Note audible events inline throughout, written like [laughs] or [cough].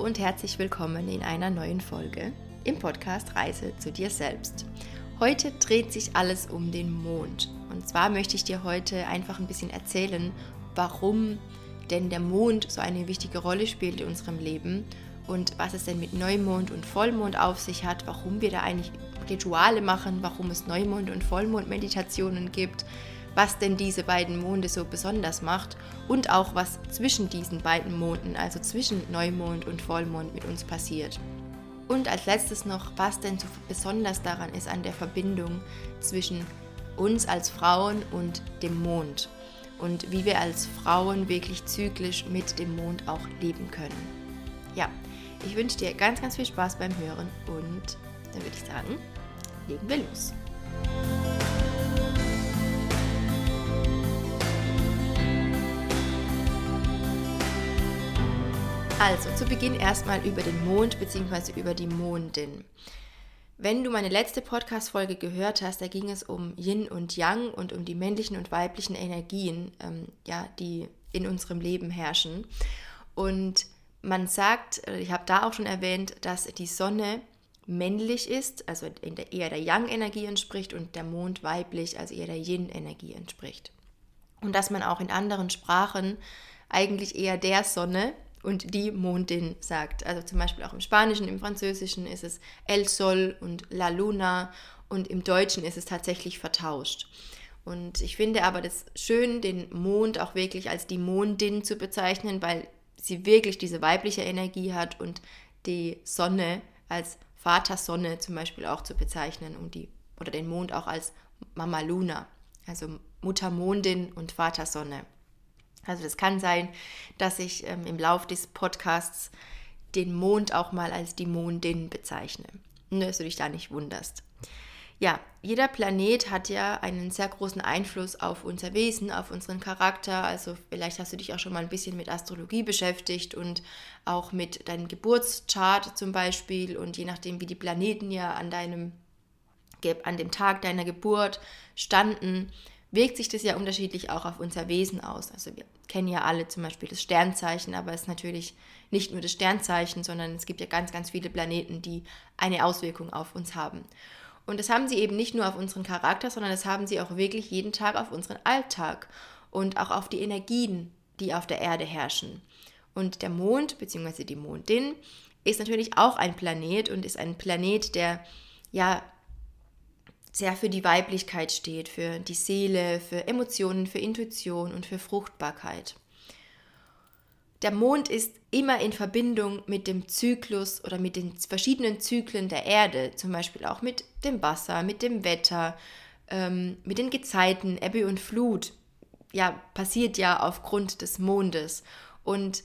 und herzlich willkommen in einer neuen Folge im Podcast Reise zu dir selbst. Heute dreht sich alles um den Mond. Und zwar möchte ich dir heute einfach ein bisschen erzählen, warum denn der Mond so eine wichtige Rolle spielt in unserem Leben und was es denn mit Neumond und Vollmond auf sich hat, warum wir da eigentlich Rituale machen, warum es Neumond- und Vollmond-Meditationen gibt, was denn diese beiden Monde so besonders macht und auch was zwischen diesen beiden Monden, also zwischen Neumond und Vollmond mit uns passiert. Und als letztes noch, was denn so besonders daran ist an der Verbindung zwischen uns als Frauen und dem Mond und wie wir als Frauen wirklich zyklisch mit dem Mond auch leben können. Ja, ich wünsche dir ganz, ganz viel Spaß beim Hören und dann würde ich sagen, legen wir los. Also, zu Beginn erstmal über den Mond bzw. über die Mondin. Wenn du meine letzte Podcast-Folge gehört hast, da ging es um Yin und Yang und um die männlichen und weiblichen Energien, ähm, ja, die in unserem Leben herrschen. Und man sagt, äh, ich habe da auch schon erwähnt, dass die Sonne männlich ist, also in der, eher der Yang-Energie entspricht und der Mond weiblich, also eher der Yin-Energie entspricht. Und dass man auch in anderen Sprachen eigentlich eher der Sonne und die Mondin sagt. Also zum Beispiel auch im Spanischen, im Französischen ist es El Sol und La Luna und im Deutschen ist es tatsächlich vertauscht. Und ich finde aber das schön, den Mond auch wirklich als die Mondin zu bezeichnen, weil sie wirklich diese weibliche Energie hat und die Sonne als Vater Sonne zum Beispiel auch zu bezeichnen und die, oder den Mond auch als Mama Luna, also Mutter Mondin und Vater Sonne. Also das kann sein, dass ich ähm, im Laufe des Podcasts den Mond auch mal als die Mondin bezeichne. Nur, dass du dich da nicht wunderst. Ja, jeder Planet hat ja einen sehr großen Einfluss auf unser Wesen, auf unseren Charakter. Also vielleicht hast du dich auch schon mal ein bisschen mit Astrologie beschäftigt und auch mit deinem Geburtschart zum Beispiel. Und je nachdem, wie die Planeten ja an deinem an dem Tag deiner Geburt standen, wirkt sich das ja unterschiedlich auch auf unser Wesen aus. Also wir kennen ja alle zum Beispiel das Sternzeichen, aber es ist natürlich nicht nur das Sternzeichen, sondern es gibt ja ganz, ganz viele Planeten, die eine Auswirkung auf uns haben. Und das haben sie eben nicht nur auf unseren Charakter, sondern das haben sie auch wirklich jeden Tag auf unseren Alltag und auch auf die Energien, die auf der Erde herrschen. Und der Mond bzw. die Mondin ist natürlich auch ein Planet und ist ein Planet, der ja sehr für die Weiblichkeit steht, für die Seele, für Emotionen, für Intuition und für Fruchtbarkeit. Der Mond ist immer in Verbindung mit dem Zyklus oder mit den verschiedenen Zyklen der Erde, zum Beispiel auch mit dem Wasser, mit dem Wetter, ähm, mit den Gezeiten, Ebbe und Flut. Ja, passiert ja aufgrund des Mondes. Und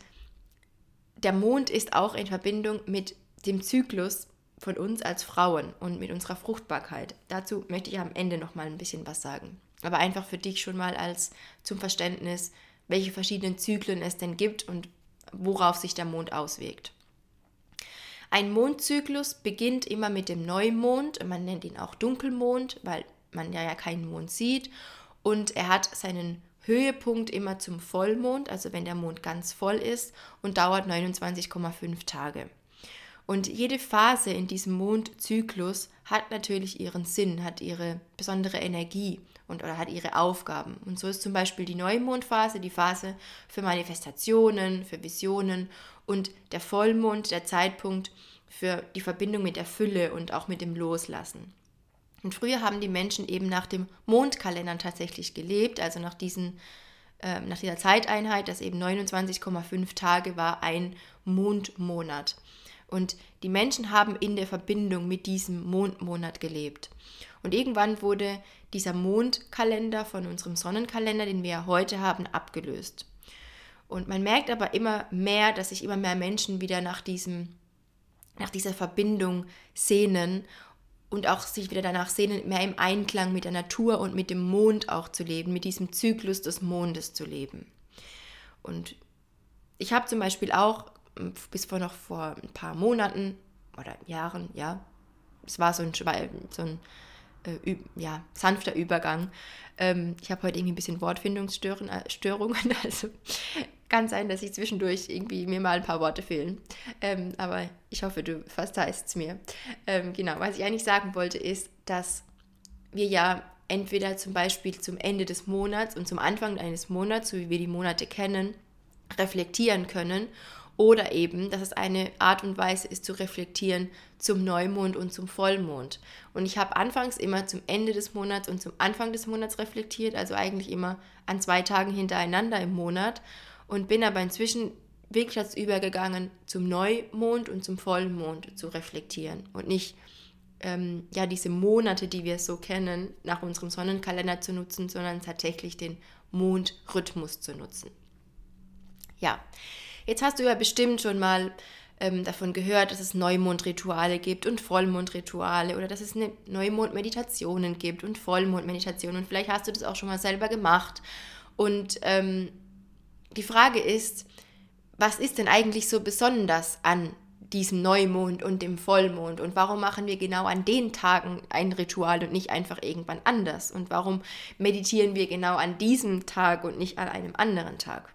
der Mond ist auch in Verbindung mit dem Zyklus von uns als Frauen und mit unserer Fruchtbarkeit. Dazu möchte ich am Ende noch mal ein bisschen was sagen. Aber einfach für dich schon mal als zum Verständnis, welche verschiedenen Zyklen es denn gibt und worauf sich der Mond auswirkt. Ein Mondzyklus beginnt immer mit dem Neumond, man nennt ihn auch Dunkelmond, weil man ja, ja keinen Mond sieht und er hat seinen Höhepunkt immer zum Vollmond, also wenn der Mond ganz voll ist und dauert 29,5 Tage. Und jede Phase in diesem Mondzyklus hat natürlich ihren Sinn, hat ihre besondere Energie und oder hat ihre Aufgaben. Und so ist zum Beispiel die Neumondphase die Phase für Manifestationen, für Visionen und der Vollmond der Zeitpunkt für die Verbindung mit der Fülle und auch mit dem Loslassen. Und früher haben die Menschen eben nach dem Mondkalender tatsächlich gelebt, also nach, diesen, äh, nach dieser Zeiteinheit, das eben 29,5 Tage war, ein Mondmonat. Und die Menschen haben in der Verbindung mit diesem Mondmonat gelebt. Und irgendwann wurde dieser Mondkalender von unserem Sonnenkalender, den wir ja heute haben, abgelöst. Und man merkt aber immer mehr, dass sich immer mehr Menschen wieder nach, diesem, nach dieser Verbindung sehnen und auch sich wieder danach sehnen, mehr im Einklang mit der Natur und mit dem Mond auch zu leben, mit diesem Zyklus des Mondes zu leben. Und ich habe zum Beispiel auch bis vor noch vor ein paar Monaten oder Jahren, ja, es war so ein, so ein äh, ja, sanfter Übergang. Ähm, ich habe heute irgendwie ein bisschen Wortfindungsstörungen, äh, [laughs] also kann sein, dass ich zwischendurch irgendwie mir mal ein paar Worte fehlen. Ähm, aber ich hoffe, du verzeihst es mir. Ähm, genau, was ich eigentlich sagen wollte, ist, dass wir ja entweder zum Beispiel zum Ende des Monats und zum Anfang eines Monats, so wie wir die Monate kennen, reflektieren können oder eben, dass es eine Art und Weise ist zu reflektieren zum Neumond und zum Vollmond. Und ich habe anfangs immer zum Ende des Monats und zum Anfang des Monats reflektiert, also eigentlich immer an zwei Tagen hintereinander im Monat und bin aber inzwischen wirklich dazu übergegangen, zum Neumond und zum Vollmond zu reflektieren und nicht ähm, ja diese Monate, die wir so kennen, nach unserem Sonnenkalender zu nutzen, sondern tatsächlich den Mondrhythmus zu nutzen. Ja, jetzt hast du ja bestimmt schon mal ähm, davon gehört, dass es Neumondrituale gibt und Vollmondrituale oder dass es eine Neumondmeditationen gibt und Vollmondmeditationen. Vielleicht hast du das auch schon mal selber gemacht. Und ähm, die Frage ist, was ist denn eigentlich so besonders an diesem Neumond und dem Vollmond und warum machen wir genau an den Tagen ein Ritual und nicht einfach irgendwann anders und warum meditieren wir genau an diesem Tag und nicht an einem anderen Tag.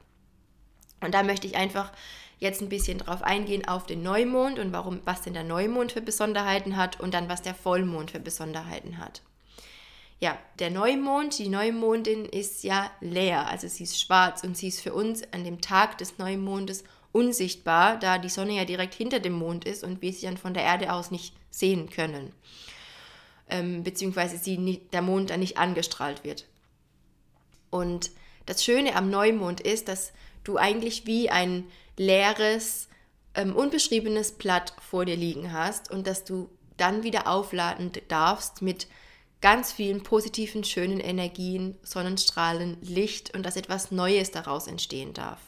Und da möchte ich einfach jetzt ein bisschen drauf eingehen auf den Neumond und warum was denn der Neumond für Besonderheiten hat und dann was der Vollmond für Besonderheiten hat. Ja, der Neumond, die Neumondin ist ja leer, also sie ist schwarz und sie ist für uns an dem Tag des Neumondes unsichtbar, da die Sonne ja direkt hinter dem Mond ist und wir sie dann von der Erde aus nicht sehen können. Ähm, beziehungsweise sie nie, der Mond dann nicht angestrahlt wird. Und das Schöne am Neumond ist, dass du eigentlich wie ein leeres, ähm, unbeschriebenes Blatt vor dir liegen hast und dass du dann wieder aufladen darfst mit ganz vielen positiven, schönen Energien, Sonnenstrahlen, Licht und dass etwas Neues daraus entstehen darf.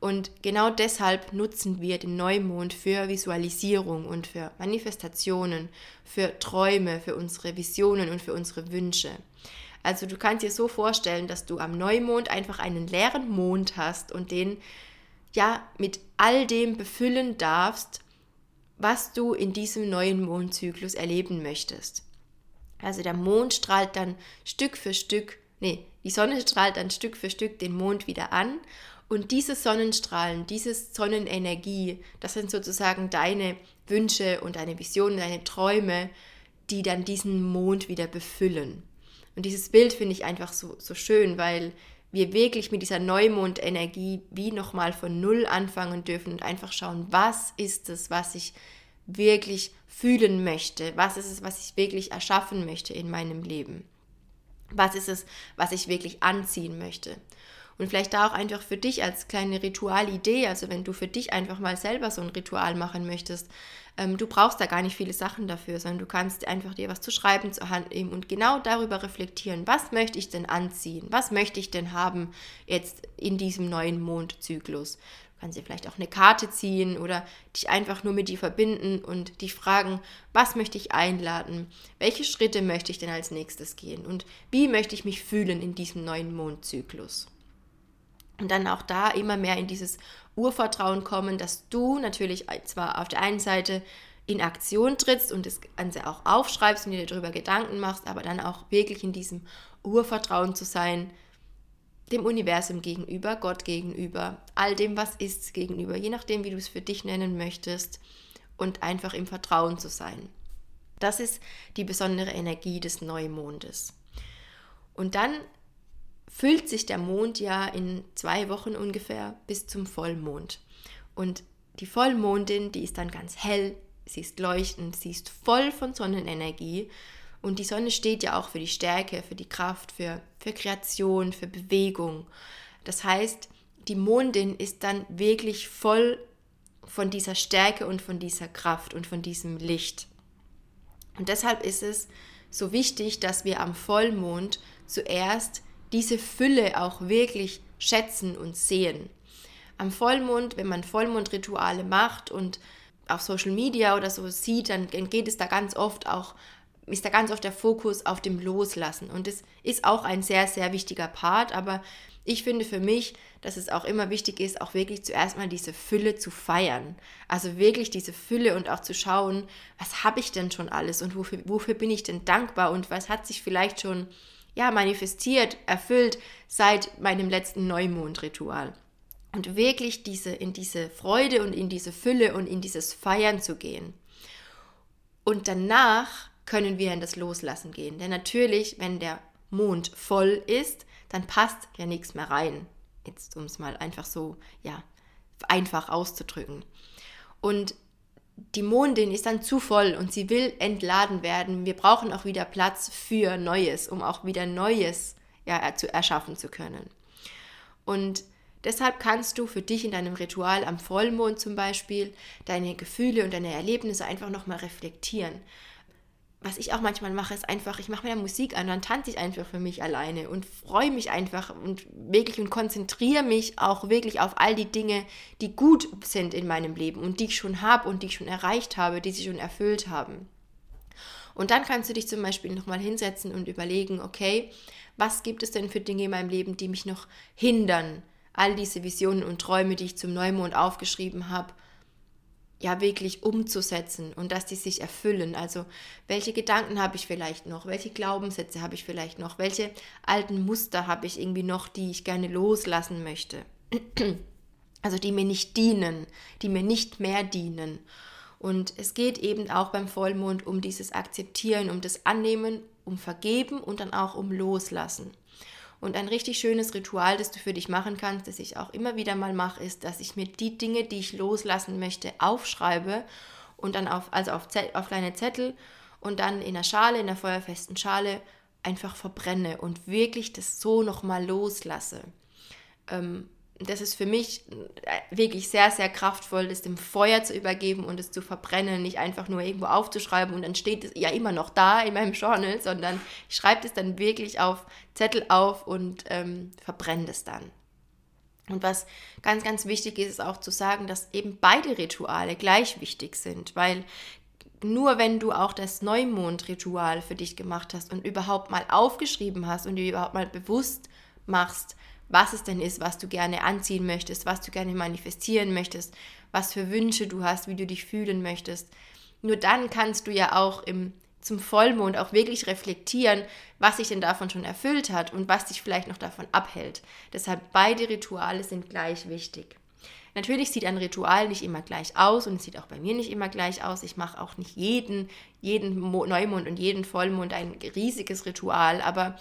Und genau deshalb nutzen wir den Neumond für Visualisierung und für Manifestationen, für Träume, für unsere Visionen und für unsere Wünsche. Also du kannst dir so vorstellen, dass du am Neumond einfach einen leeren Mond hast und den ja mit all dem befüllen darfst, was du in diesem neuen Mondzyklus erleben möchtest. Also der Mond strahlt dann Stück für Stück, nee, die Sonne strahlt dann Stück für Stück den Mond wieder an und diese Sonnenstrahlen, diese Sonnenenergie, das sind sozusagen deine Wünsche und deine Visionen, deine Träume, die dann diesen Mond wieder befüllen. Und dieses Bild finde ich einfach so, so schön, weil wir wirklich mit dieser Neumondenergie wie nochmal von Null anfangen dürfen und einfach schauen, was ist es, was ich wirklich fühlen möchte? Was ist es, was ich wirklich erschaffen möchte in meinem Leben? Was ist es, was ich wirklich anziehen möchte? Und vielleicht da auch einfach für dich als kleine Ritualidee, also wenn du für dich einfach mal selber so ein Ritual machen möchtest, ähm, du brauchst da gar nicht viele Sachen dafür, sondern du kannst einfach dir was zu schreiben zur Hand nehmen und genau darüber reflektieren, was möchte ich denn anziehen, was möchte ich denn haben jetzt in diesem neuen Mondzyklus kannst dir vielleicht auch eine Karte ziehen oder dich einfach nur mit dir verbinden und dich fragen, was möchte ich einladen? Welche Schritte möchte ich denn als nächstes gehen? Und wie möchte ich mich fühlen in diesem neuen Mondzyklus? Und dann auch da immer mehr in dieses Urvertrauen kommen, dass du natürlich zwar auf der einen Seite in Aktion trittst und das Ganze auch aufschreibst und dir darüber Gedanken machst, aber dann auch wirklich in diesem Urvertrauen zu sein, dem Universum gegenüber, Gott gegenüber, all dem, was ist gegenüber, je nachdem, wie du es für dich nennen möchtest und einfach im Vertrauen zu sein. Das ist die besondere Energie des Neumondes. Und dann füllt sich der Mond ja in zwei Wochen ungefähr bis zum Vollmond. Und die Vollmondin, die ist dann ganz hell, sie ist leuchtend, sie ist voll von Sonnenenergie und die Sonne steht ja auch für die Stärke, für die Kraft, für, für Kreation, für Bewegung. Das heißt, die Mondin ist dann wirklich voll von dieser Stärke und von dieser Kraft und von diesem Licht. Und deshalb ist es so wichtig, dass wir am Vollmond zuerst diese Fülle auch wirklich schätzen und sehen. Am Vollmond, wenn man Vollmondrituale macht und auf Social Media oder so sieht, dann geht es da ganz oft auch ist da ganz oft der Fokus auf dem Loslassen. Und es ist auch ein sehr, sehr wichtiger Part, aber ich finde für mich, dass es auch immer wichtig ist, auch wirklich zuerst mal diese Fülle zu feiern. Also wirklich diese Fülle und auch zu schauen, was habe ich denn schon alles und wofür, wofür bin ich denn dankbar und was hat sich vielleicht schon ja, manifestiert, erfüllt seit meinem letzten Neumondritual. und wirklich diese, in diese Freude und in diese Fülle und in dieses Feiern zu gehen. Und danach können wir in das Loslassen gehen. Denn natürlich, wenn der Mond voll ist, dann passt ja nichts mehr rein. Jetzt, um es mal einfach so, ja, einfach auszudrücken. Und die Mondin ist dann zu voll und sie will entladen werden. Wir brauchen auch wieder Platz für Neues, um auch wieder Neues ja, zu erschaffen zu können. Und deshalb kannst du für dich in deinem Ritual am Vollmond zum Beispiel deine Gefühle und deine Erlebnisse einfach nochmal reflektieren was ich auch manchmal mache, ist einfach, ich mache mir Musik an, dann tanze ich einfach für mich alleine und freue mich einfach und wirklich und konzentriere mich auch wirklich auf all die Dinge, die gut sind in meinem Leben und die ich schon habe und die ich schon erreicht habe, die sich schon erfüllt haben. Und dann kannst du dich zum Beispiel nochmal hinsetzen und überlegen, okay, was gibt es denn für Dinge in meinem Leben, die mich noch hindern, all diese Visionen und Träume, die ich zum Neumond aufgeschrieben habe, ja wirklich umzusetzen und dass die sich erfüllen. Also welche Gedanken habe ich vielleicht noch, welche Glaubenssätze habe ich vielleicht noch, welche alten Muster habe ich irgendwie noch, die ich gerne loslassen möchte. Also die mir nicht dienen, die mir nicht mehr dienen. Und es geht eben auch beim Vollmond um dieses Akzeptieren, um das Annehmen, um Vergeben und dann auch um Loslassen. Und ein richtig schönes Ritual, das du für dich machen kannst, das ich auch immer wieder mal mache, ist, dass ich mir die Dinge, die ich loslassen möchte, aufschreibe und dann auf, also auf, auf kleine Zettel und dann in der Schale, in der feuerfesten Schale einfach verbrenne und wirklich das so nochmal loslasse. Ähm, das ist für mich äh, wirklich sehr, sehr kraftvoll, das dem Feuer zu übergeben und es zu verbrennen, nicht einfach nur irgendwo aufzuschreiben und dann steht es ja immer noch da in meinem Journal, sondern ich schreibe es dann wirklich auf Zettel auf und ähm, verbrenne es dann. Und was ganz, ganz wichtig ist, ist auch zu sagen, dass eben beide Rituale gleich wichtig sind, weil nur wenn du auch das Neumondritual für dich gemacht hast und überhaupt mal aufgeschrieben hast und dir überhaupt mal bewusst machst, was es denn ist, was du gerne anziehen möchtest, was du gerne manifestieren möchtest, was für Wünsche du hast, wie du dich fühlen möchtest. Nur dann kannst du ja auch im, zum Vollmond auch wirklich reflektieren, was sich denn davon schon erfüllt hat und was dich vielleicht noch davon abhält. Deshalb beide Rituale sind gleich wichtig. Natürlich sieht ein Ritual nicht immer gleich aus und es sieht auch bei mir nicht immer gleich aus. Ich mache auch nicht jeden, jeden Neumond und jeden Vollmond ein riesiges Ritual, aber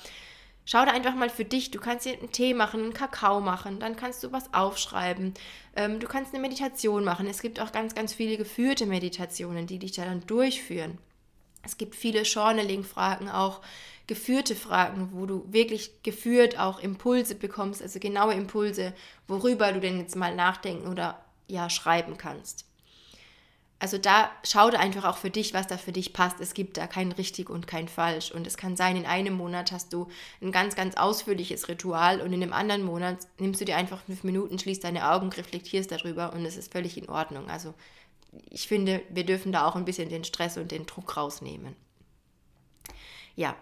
Schau da einfach mal für dich. Du kannst dir einen Tee machen, einen Kakao machen, dann kannst du was aufschreiben. Ähm, du kannst eine Meditation machen. Es gibt auch ganz, ganz viele geführte Meditationen, die dich da dann durchführen. Es gibt viele Journaling-Fragen, auch geführte Fragen, wo du wirklich geführt auch Impulse bekommst, also genaue Impulse, worüber du denn jetzt mal nachdenken oder ja schreiben kannst. Also da schau da einfach auch für dich, was da für dich passt. Es gibt da kein richtig und kein falsch. Und es kann sein, in einem Monat hast du ein ganz, ganz ausführliches Ritual und in einem anderen Monat nimmst du dir einfach fünf Minuten, schließt deine Augen, reflektierst darüber und es ist völlig in Ordnung. Also ich finde, wir dürfen da auch ein bisschen den Stress und den Druck rausnehmen. Ja.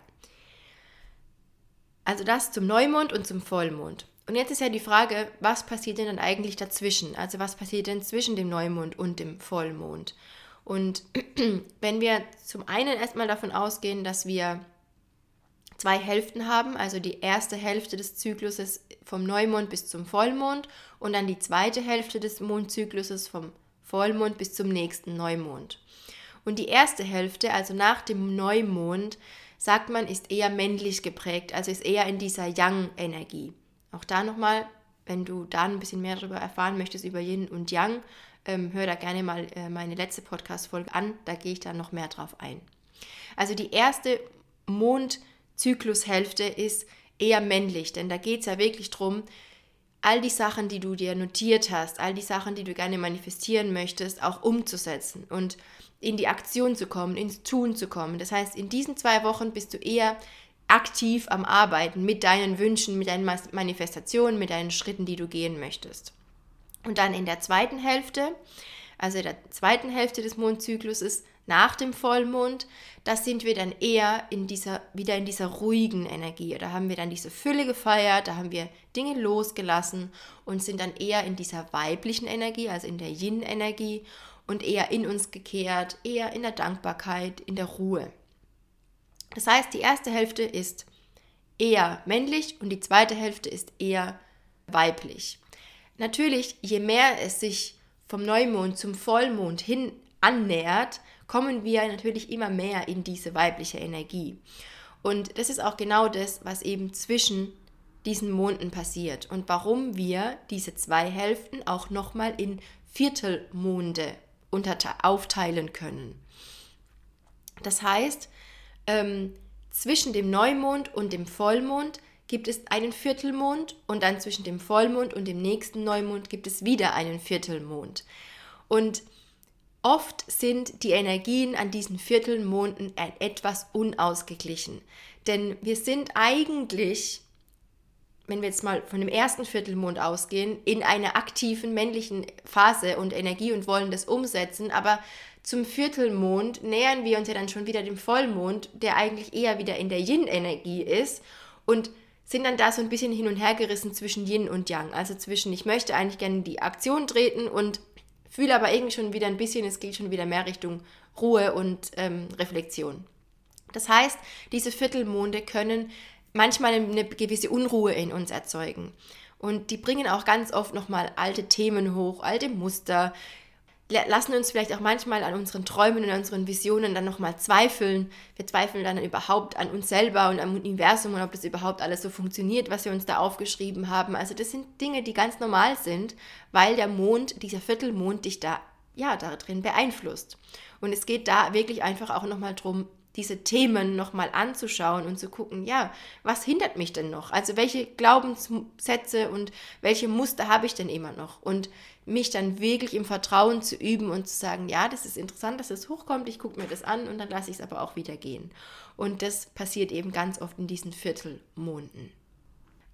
Also das zum Neumond und zum Vollmond. Und jetzt ist ja die Frage, was passiert denn dann eigentlich dazwischen? Also was passiert denn zwischen dem Neumond und dem Vollmond? Und [clears throat] wenn wir zum einen erstmal davon ausgehen, dass wir zwei Hälften haben, also die erste Hälfte des Zykluses vom Neumond bis zum Vollmond und dann die zweite Hälfte des Mondzykluses vom Vollmond bis zum nächsten Neumond. Und die erste Hälfte, also nach dem Neumond, sagt man, ist eher männlich geprägt, also ist eher in dieser Yang-Energie. Auch da nochmal, wenn du da ein bisschen mehr darüber erfahren möchtest, über Yin und Yang, ähm, hör da gerne mal äh, meine letzte Podcast-Folge an, da gehe ich dann noch mehr drauf ein. Also die erste Mondzyklushälfte ist eher männlich, denn da geht es ja wirklich darum, all die Sachen, die du dir notiert hast, all die Sachen, die du gerne manifestieren möchtest, auch umzusetzen und in die Aktion zu kommen, ins Tun zu kommen. Das heißt, in diesen zwei Wochen bist du eher aktiv am Arbeiten mit deinen Wünschen, mit deinen Manifestationen, mit deinen Schritten, die du gehen möchtest. Und dann in der zweiten Hälfte, also in der zweiten Hälfte des Mondzykluses nach dem Vollmond, da sind wir dann eher in dieser, wieder in dieser ruhigen Energie. Da haben wir dann diese Fülle gefeiert, da haben wir Dinge losgelassen und sind dann eher in dieser weiblichen Energie, also in der Yin-Energie und eher in uns gekehrt, eher in der Dankbarkeit, in der Ruhe. Das heißt, die erste Hälfte ist eher männlich und die zweite Hälfte ist eher weiblich. natürlich, je mehr es sich vom Neumond zum Vollmond hin annähert, kommen wir natürlich immer mehr in diese weibliche Energie. Und das ist auch genau das, was eben zwischen diesen Monden passiert und warum wir diese zwei Hälften auch nochmal in Viertelmonde aufteilen können. Das heißt, ähm, zwischen dem Neumond und dem Vollmond gibt es einen Viertelmond und dann zwischen dem Vollmond und dem nächsten Neumond gibt es wieder einen Viertelmond. Und oft sind die Energien an diesen Viertelmonden etwas unausgeglichen. Denn wir sind eigentlich, wenn wir jetzt mal von dem ersten Viertelmond ausgehen, in einer aktiven männlichen Phase und Energie und wollen das umsetzen, aber zum Viertelmond nähern wir uns ja dann schon wieder dem Vollmond, der eigentlich eher wieder in der Yin-Energie ist und sind dann da so ein bisschen hin und her gerissen zwischen Yin und Yang. Also zwischen, ich möchte eigentlich gerne in die Aktion treten und fühle aber irgendwie schon wieder ein bisschen, es geht schon wieder mehr Richtung Ruhe und ähm, Reflexion. Das heißt, diese Viertelmonde können manchmal eine gewisse Unruhe in uns erzeugen. Und die bringen auch ganz oft nochmal alte Themen hoch, alte Muster, lassen uns vielleicht auch manchmal an unseren Träumen und an unseren Visionen dann nochmal zweifeln. Wir zweifeln dann überhaupt an uns selber und am Universum und ob das überhaupt alles so funktioniert, was wir uns da aufgeschrieben haben. Also das sind Dinge, die ganz normal sind, weil der Mond, dieser Viertelmond dich da, ja, darin beeinflusst. Und es geht da wirklich einfach auch nochmal drum, diese Themen nochmal anzuschauen und zu gucken, ja, was hindert mich denn noch? Also welche Glaubenssätze und welche Muster habe ich denn immer noch? Und mich dann wirklich im Vertrauen zu üben und zu sagen, ja, das ist interessant, dass es das hochkommt, ich gucke mir das an und dann lasse ich es aber auch wieder gehen. Und das passiert eben ganz oft in diesen Viertelmonden.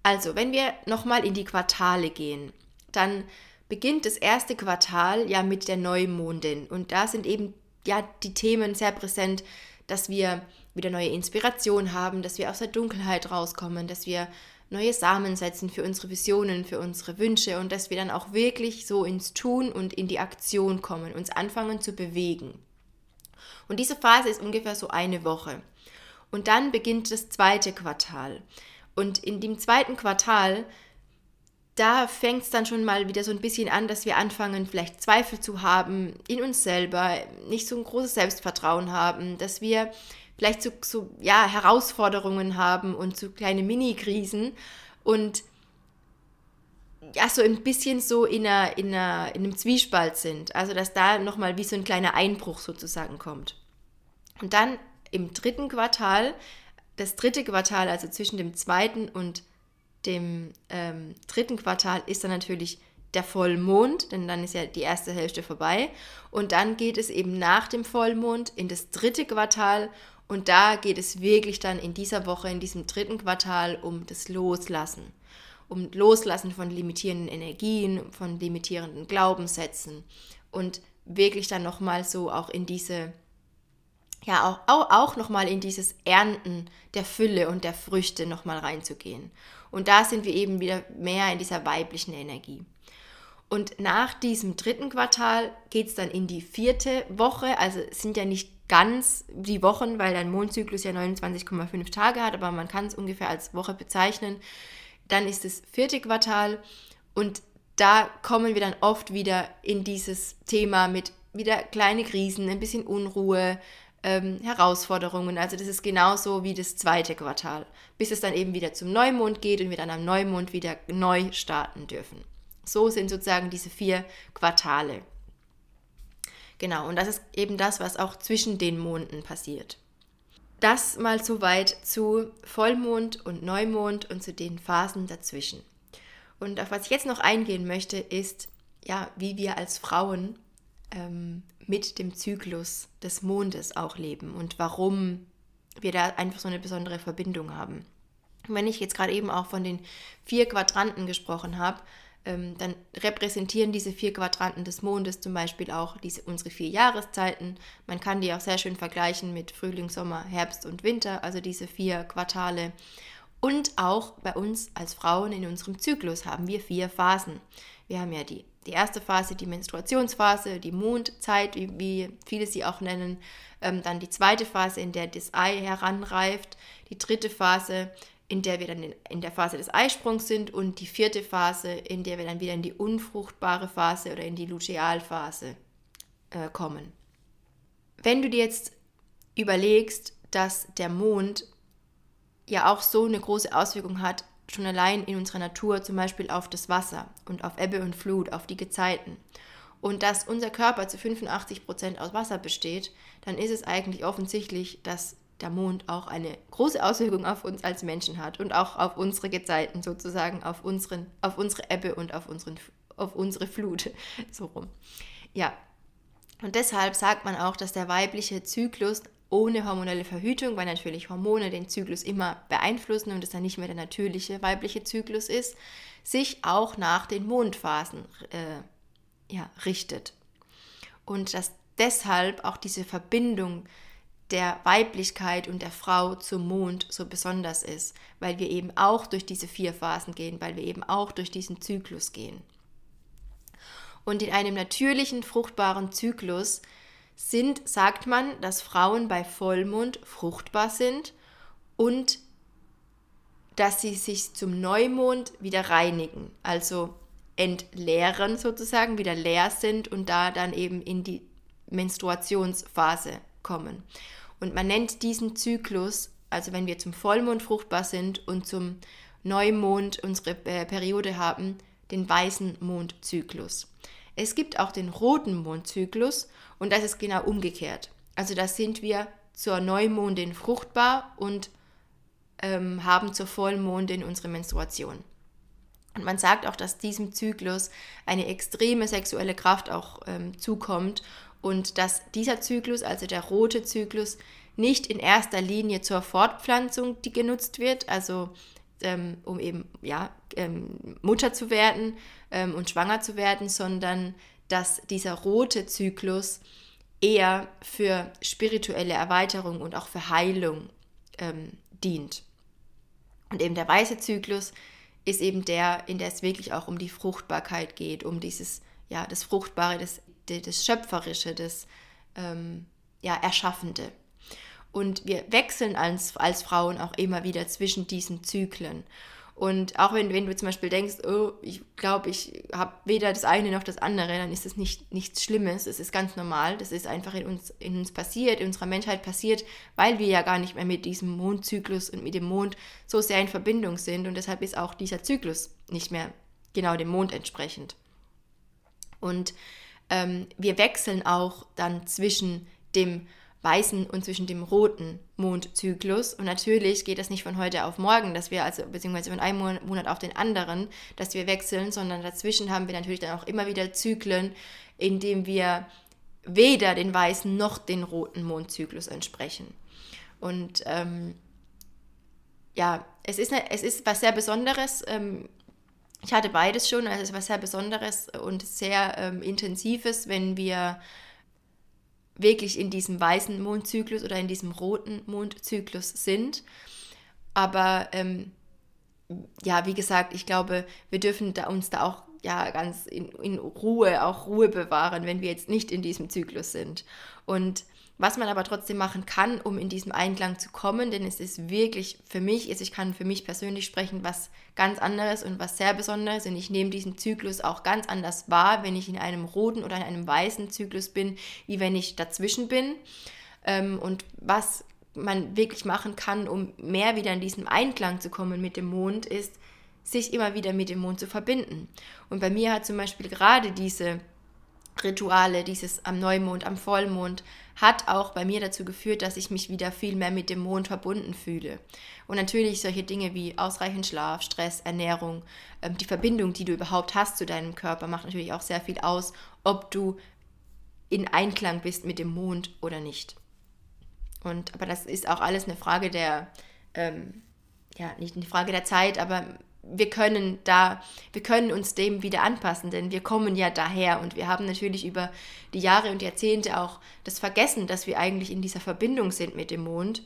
Also, wenn wir nochmal in die Quartale gehen, dann beginnt das erste Quartal ja mit der Neumondin und da sind eben ja die Themen sehr präsent, dass wir wieder neue Inspiration haben, dass wir aus der Dunkelheit rauskommen, dass wir neue Samen setzen für unsere Visionen, für unsere Wünsche und dass wir dann auch wirklich so ins Tun und in die Aktion kommen, uns anfangen zu bewegen. Und diese Phase ist ungefähr so eine Woche. Und dann beginnt das zweite Quartal. Und in dem zweiten Quartal, da fängt es dann schon mal wieder so ein bisschen an, dass wir anfangen, vielleicht Zweifel zu haben in uns selber, nicht so ein großes Selbstvertrauen haben, dass wir vielleicht so, so ja, Herausforderungen haben und so kleine Mini-Krisen und ja, so ein bisschen so in, einer, in, einer, in einem Zwiespalt sind. Also, dass da nochmal wie so ein kleiner Einbruch sozusagen kommt. Und dann im dritten Quartal, das dritte Quartal, also zwischen dem zweiten und dem ähm, dritten Quartal, ist dann natürlich der Vollmond, denn dann ist ja die erste Hälfte vorbei. Und dann geht es eben nach dem Vollmond in das dritte Quartal und da geht es wirklich dann in dieser Woche, in diesem dritten Quartal um das Loslassen. Um Loslassen von limitierenden Energien, von limitierenden Glaubenssätzen und wirklich dann nochmal so auch in diese, ja, auch, auch, auch nochmal in dieses Ernten der Fülle und der Früchte nochmal reinzugehen. Und da sind wir eben wieder mehr in dieser weiblichen Energie. Und nach diesem dritten Quartal geht es dann in die vierte Woche. Also sind ja nicht ganz die Wochen, weil dein Mondzyklus ja 29,5 Tage hat, aber man kann es ungefähr als Woche bezeichnen. Dann ist das vierte Quartal und da kommen wir dann oft wieder in dieses Thema mit wieder kleine Krisen, ein bisschen Unruhe, ähm, Herausforderungen. Also das ist genauso wie das zweite Quartal, bis es dann eben wieder zum Neumond geht und wir dann am Neumond wieder neu starten dürfen. So sind sozusagen diese vier Quartale. Genau, und das ist eben das, was auch zwischen den Monden passiert. Das mal soweit zu Vollmond und Neumond und zu den Phasen dazwischen. Und auf was ich jetzt noch eingehen möchte, ist, ja, wie wir als Frauen ähm, mit dem Zyklus des Mondes auch leben und warum wir da einfach so eine besondere Verbindung haben. wenn ich jetzt gerade eben auch von den vier Quadranten gesprochen habe, ähm, dann repräsentieren diese vier Quadranten des Mondes zum Beispiel auch diese, unsere vier Jahreszeiten. Man kann die auch sehr schön vergleichen mit Frühling, Sommer, Herbst und Winter, also diese vier Quartale. Und auch bei uns als Frauen in unserem Zyklus haben wir vier Phasen. Wir haben ja die, die erste Phase, die Menstruationsphase, die Mondzeit, wie, wie viele sie auch nennen. Ähm, dann die zweite Phase, in der das Ei heranreift. Die dritte Phase, in der wir dann in, in der Phase des Eisprungs sind und die vierte Phase, in der wir dann wieder in die unfruchtbare Phase oder in die Lutealphase äh, kommen. Wenn du dir jetzt überlegst, dass der Mond ja auch so eine große Auswirkung hat, schon allein in unserer Natur, zum Beispiel auf das Wasser und auf Ebbe und Flut, auf die Gezeiten, und dass unser Körper zu 85 Prozent aus Wasser besteht, dann ist es eigentlich offensichtlich, dass der Mond auch eine große Auswirkung auf uns als Menschen hat und auch auf unsere Gezeiten sozusagen, auf, unseren, auf unsere Ebbe und auf, unseren, auf unsere Flut. [laughs] So rum. Ja, und deshalb sagt man auch, dass der weibliche Zyklus ohne hormonelle Verhütung, weil natürlich Hormone den Zyklus immer beeinflussen und es dann nicht mehr der natürliche weibliche Zyklus ist, sich auch nach den Mondphasen äh, ja, richtet. Und dass deshalb auch diese Verbindung der Weiblichkeit und der Frau zum Mond so besonders ist, weil wir eben auch durch diese vier Phasen gehen, weil wir eben auch durch diesen Zyklus gehen. Und in einem natürlichen, fruchtbaren Zyklus sind, sagt man, dass Frauen bei Vollmond fruchtbar sind und dass sie sich zum Neumond wieder reinigen, also entleeren sozusagen, wieder leer sind und da dann eben in die Menstruationsphase kommen. Und man nennt diesen Zyklus, also wenn wir zum Vollmond fruchtbar sind und zum Neumond unsere äh, Periode haben, den weißen Mondzyklus. Es gibt auch den roten Mondzyklus und das ist genau umgekehrt. Also da sind wir zur Neumondin fruchtbar und ähm, haben zur Vollmondin unsere Menstruation. Und man sagt auch, dass diesem Zyklus eine extreme sexuelle Kraft auch ähm, zukommt und dass dieser Zyklus, also der rote Zyklus, nicht in erster Linie zur Fortpflanzung die genutzt wird, also ähm, um eben ja, ähm, Mutter zu werden ähm, und schwanger zu werden, sondern dass dieser rote Zyklus eher für spirituelle Erweiterung und auch für Heilung ähm, dient. Und eben der weiße Zyklus ist eben der, in der es wirklich auch um die Fruchtbarkeit geht, um dieses, ja, das Fruchtbare, das, das Schöpferische, das ähm, ja, Erschaffende. Und wir wechseln als, als Frauen auch immer wieder zwischen diesen Zyklen. Und auch wenn, wenn du zum Beispiel denkst, oh, ich glaube, ich habe weder das eine noch das andere, dann ist das nicht, nichts Schlimmes. Es ist ganz normal. Das ist einfach in uns, in uns passiert, in unserer Menschheit passiert, weil wir ja gar nicht mehr mit diesem Mondzyklus und mit dem Mond so sehr in Verbindung sind. Und deshalb ist auch dieser Zyklus nicht mehr genau dem Mond entsprechend. Und ähm, wir wechseln auch dann zwischen dem weißen und zwischen dem roten Mondzyklus. Und natürlich geht das nicht von heute auf morgen, dass wir also, beziehungsweise von einem Monat auf den anderen, dass wir wechseln, sondern dazwischen haben wir natürlich dann auch immer wieder Zyklen, in denen wir weder den weißen noch den roten Mondzyklus entsprechen. Und ähm, ja, es ist, eine, es ist was sehr Besonderes. Ähm, ich hatte beides schon, also es ist was sehr Besonderes und sehr ähm, Intensives, wenn wir wirklich in diesem weißen Mondzyklus oder in diesem roten Mondzyklus sind. Aber ähm, ja, wie gesagt, ich glaube, wir dürfen da uns da auch ja ganz in, in Ruhe, auch Ruhe bewahren, wenn wir jetzt nicht in diesem Zyklus sind. Und was man aber trotzdem machen kann, um in diesem Einklang zu kommen, denn es ist wirklich für mich, ist, ich kann für mich persönlich sprechen, was ganz anderes und was sehr Besonderes und ich nehme diesen Zyklus auch ganz anders wahr, wenn ich in einem roten oder in einem weißen Zyklus bin, wie wenn ich dazwischen bin. Ähm, und was man wirklich machen kann, um mehr wieder in diesen Einklang zu kommen mit dem Mond, ist, sich immer wieder mit dem Mond zu verbinden. Und bei mir hat zum Beispiel gerade diese Rituale, dieses am Neumond, am Vollmond, hat auch bei mir dazu geführt, dass ich mich wieder viel mehr mit dem Mond verbunden fühle. Und natürlich solche Dinge wie ausreichend Schlaf, Stress, Ernährung, ähm, die Verbindung, die du überhaupt hast zu deinem Körper, macht natürlich auch sehr viel aus, ob du in Einklang bist mit dem Mond oder nicht. Und aber das ist auch alles eine Frage der, ähm, ja, nicht eine Frage der Zeit, aber wir können da, wir können uns dem wieder anpassen, denn wir kommen ja daher und wir haben natürlich über die Jahre und Jahrzehnte auch das vergessen, dass wir eigentlich in dieser Verbindung sind mit dem Mond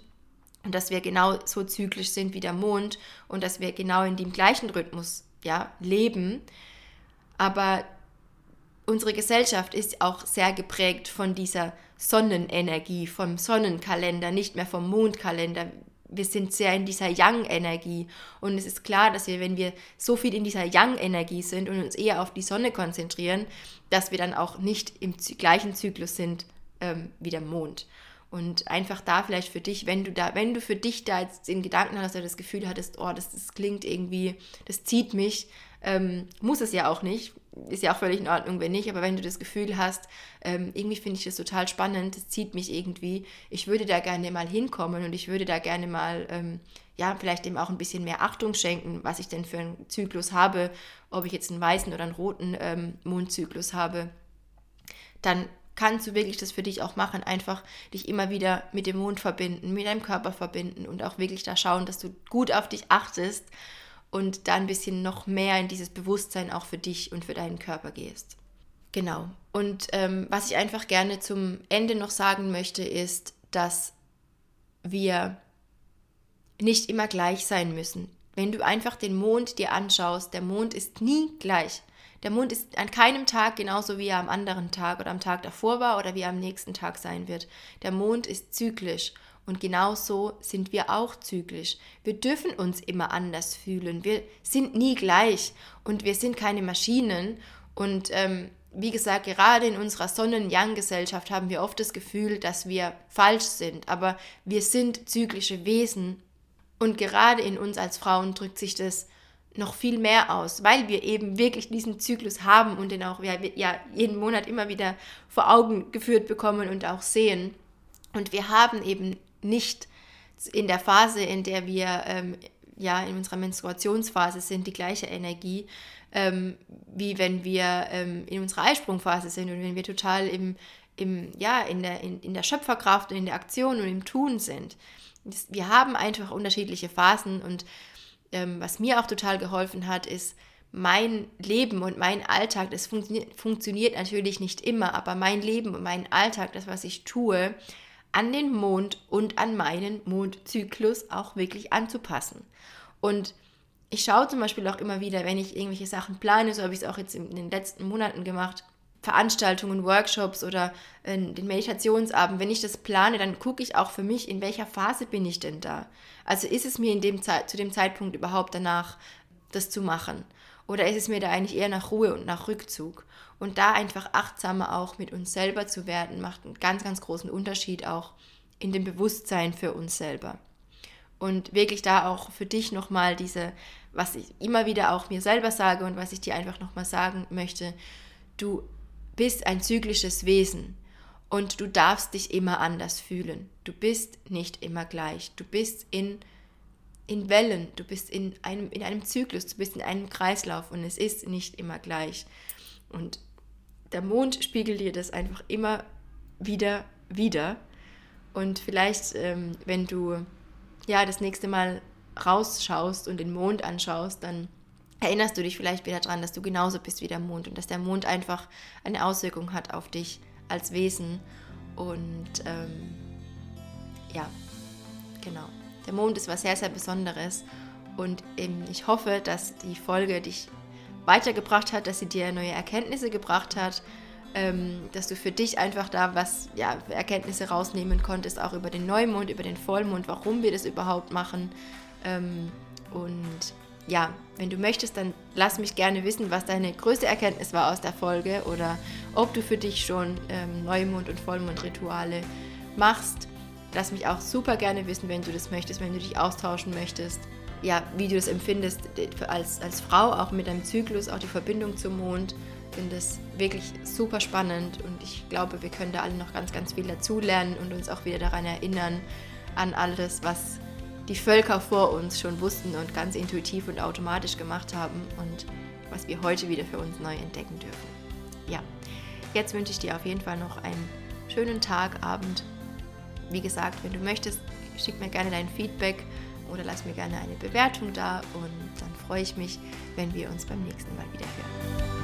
und dass wir genau so zyklisch sind wie der Mond und dass wir genau in dem gleichen Rhythmus ja, leben. Aber unsere Gesellschaft ist auch sehr geprägt von dieser Sonnenenergie, vom Sonnenkalender, nicht mehr vom Mondkalender wir sind sehr in dieser Yang-Energie. Und es ist klar, dass wir, wenn wir so viel in dieser Yang-Energie sind und uns eher auf die Sonne konzentrieren, dass wir dann auch nicht im gleichen Zyklus sind ähm, wie der Mond. Und einfach da vielleicht für dich, wenn du da, wenn du für dich da jetzt den Gedanken hast oder das Gefühl hattest, oh, das, das klingt irgendwie, das zieht mich, ähm, muss es ja auch nicht, ist ja auch völlig in Ordnung, wenn nicht, aber wenn du das Gefühl hast, ähm, irgendwie finde ich das total spannend, das zieht mich irgendwie, ich würde da gerne mal hinkommen und ich würde da gerne mal, ähm, ja, vielleicht dem auch ein bisschen mehr Achtung schenken, was ich denn für einen Zyklus habe, ob ich jetzt einen weißen oder einen roten ähm, Mondzyklus habe, dann kannst du wirklich das für dich auch machen. Einfach dich immer wieder mit dem Mond verbinden, mit deinem Körper verbinden und auch wirklich da schauen, dass du gut auf dich achtest und da ein bisschen noch mehr in dieses Bewusstsein auch für dich und für deinen Körper gehst. Genau. Und ähm, was ich einfach gerne zum Ende noch sagen möchte, ist, dass wir nicht immer gleich sein müssen. Wenn du einfach den Mond dir anschaust, der Mond ist nie gleich. Der Mond ist an keinem Tag genauso wie er am anderen Tag oder am Tag davor war oder wie er am nächsten Tag sein wird. Der Mond ist zyklisch und genauso sind wir auch zyklisch. Wir dürfen uns immer anders fühlen. Wir sind nie gleich und wir sind keine Maschinen. Und ähm, wie gesagt, gerade in unserer Sonnen-Yang-Gesellschaft haben wir oft das Gefühl, dass wir falsch sind. Aber wir sind zyklische Wesen. Und gerade in uns als Frauen drückt sich das noch viel mehr aus, weil wir eben wirklich diesen Zyklus haben und den auch ja, ja, jeden Monat immer wieder vor Augen geführt bekommen und auch sehen. Und wir haben eben nicht in der Phase, in der wir ähm, ja in unserer Menstruationsphase sind, die gleiche Energie, ähm, wie wenn wir ähm, in unserer Eisprungphase sind und wenn wir total im, im, ja, in, der, in, in der Schöpferkraft und in der Aktion und im Tun sind. Wir haben einfach unterschiedliche Phasen und ähm, was mir auch total geholfen hat, ist mein Leben und mein Alltag. Das funktio funktioniert natürlich nicht immer, aber mein Leben und mein Alltag, das, was ich tue, an den Mond und an meinen Mondzyklus auch wirklich anzupassen. Und ich schaue zum Beispiel auch immer wieder, wenn ich irgendwelche Sachen plane, so habe ich es auch jetzt in den letzten Monaten gemacht, Veranstaltungen, Workshops oder äh, den Meditationsabend, wenn ich das plane, dann gucke ich auch für mich, in welcher Phase bin ich denn da. Also ist es mir in dem zu dem Zeitpunkt überhaupt danach, das zu machen? Oder ist es mir da eigentlich eher nach Ruhe und nach Rückzug? Und da einfach achtsamer auch mit uns selber zu werden, macht einen ganz, ganz großen Unterschied auch in dem Bewusstsein für uns selber. Und wirklich da auch für dich nochmal diese, was ich immer wieder auch mir selber sage und was ich dir einfach nochmal sagen möchte, du bist ein zyklisches Wesen und du darfst dich immer anders fühlen. Du bist nicht immer gleich. Du bist in, in Wellen, du bist in einem, in einem Zyklus, du bist in einem Kreislauf und es ist nicht immer gleich. Und der Mond spiegelt dir das einfach immer wieder wieder. Und vielleicht, ähm, wenn du ja das nächste Mal rausschaust und den Mond anschaust, dann erinnerst du dich vielleicht wieder daran, dass du genauso bist wie der Mond und dass der Mond einfach eine Auswirkung hat auf dich als Wesen. Und ähm, ja, genau. Der Mond ist was sehr, sehr Besonderes. Und ähm, ich hoffe, dass die Folge dich weitergebracht hat, dass sie dir neue Erkenntnisse gebracht hat, ähm, dass du für dich einfach da was, ja, Erkenntnisse rausnehmen konntest, auch über den Neumond, über den Vollmond, warum wir das überhaupt machen. Ähm, und ja, wenn du möchtest, dann lass mich gerne wissen, was deine größte Erkenntnis war aus der Folge oder ob du für dich schon Neumond- und Vollmondrituale machst. Lass mich auch super gerne wissen, wenn du das möchtest, wenn du dich austauschen möchtest. Ja, wie du das empfindest als, als Frau, auch mit deinem Zyklus, auch die Verbindung zum Mond. Ich finde das wirklich super spannend und ich glaube, wir können da alle noch ganz, ganz viel dazulernen und uns auch wieder daran erinnern, an alles, was die Völker vor uns schon wussten und ganz intuitiv und automatisch gemacht haben und was wir heute wieder für uns neu entdecken dürfen. Ja, jetzt wünsche ich dir auf jeden Fall noch einen schönen Tag, Abend. Wie gesagt, wenn du möchtest, schick mir gerne dein Feedback oder lass mir gerne eine Bewertung da und dann freue ich mich, wenn wir uns beim nächsten Mal wieder hören.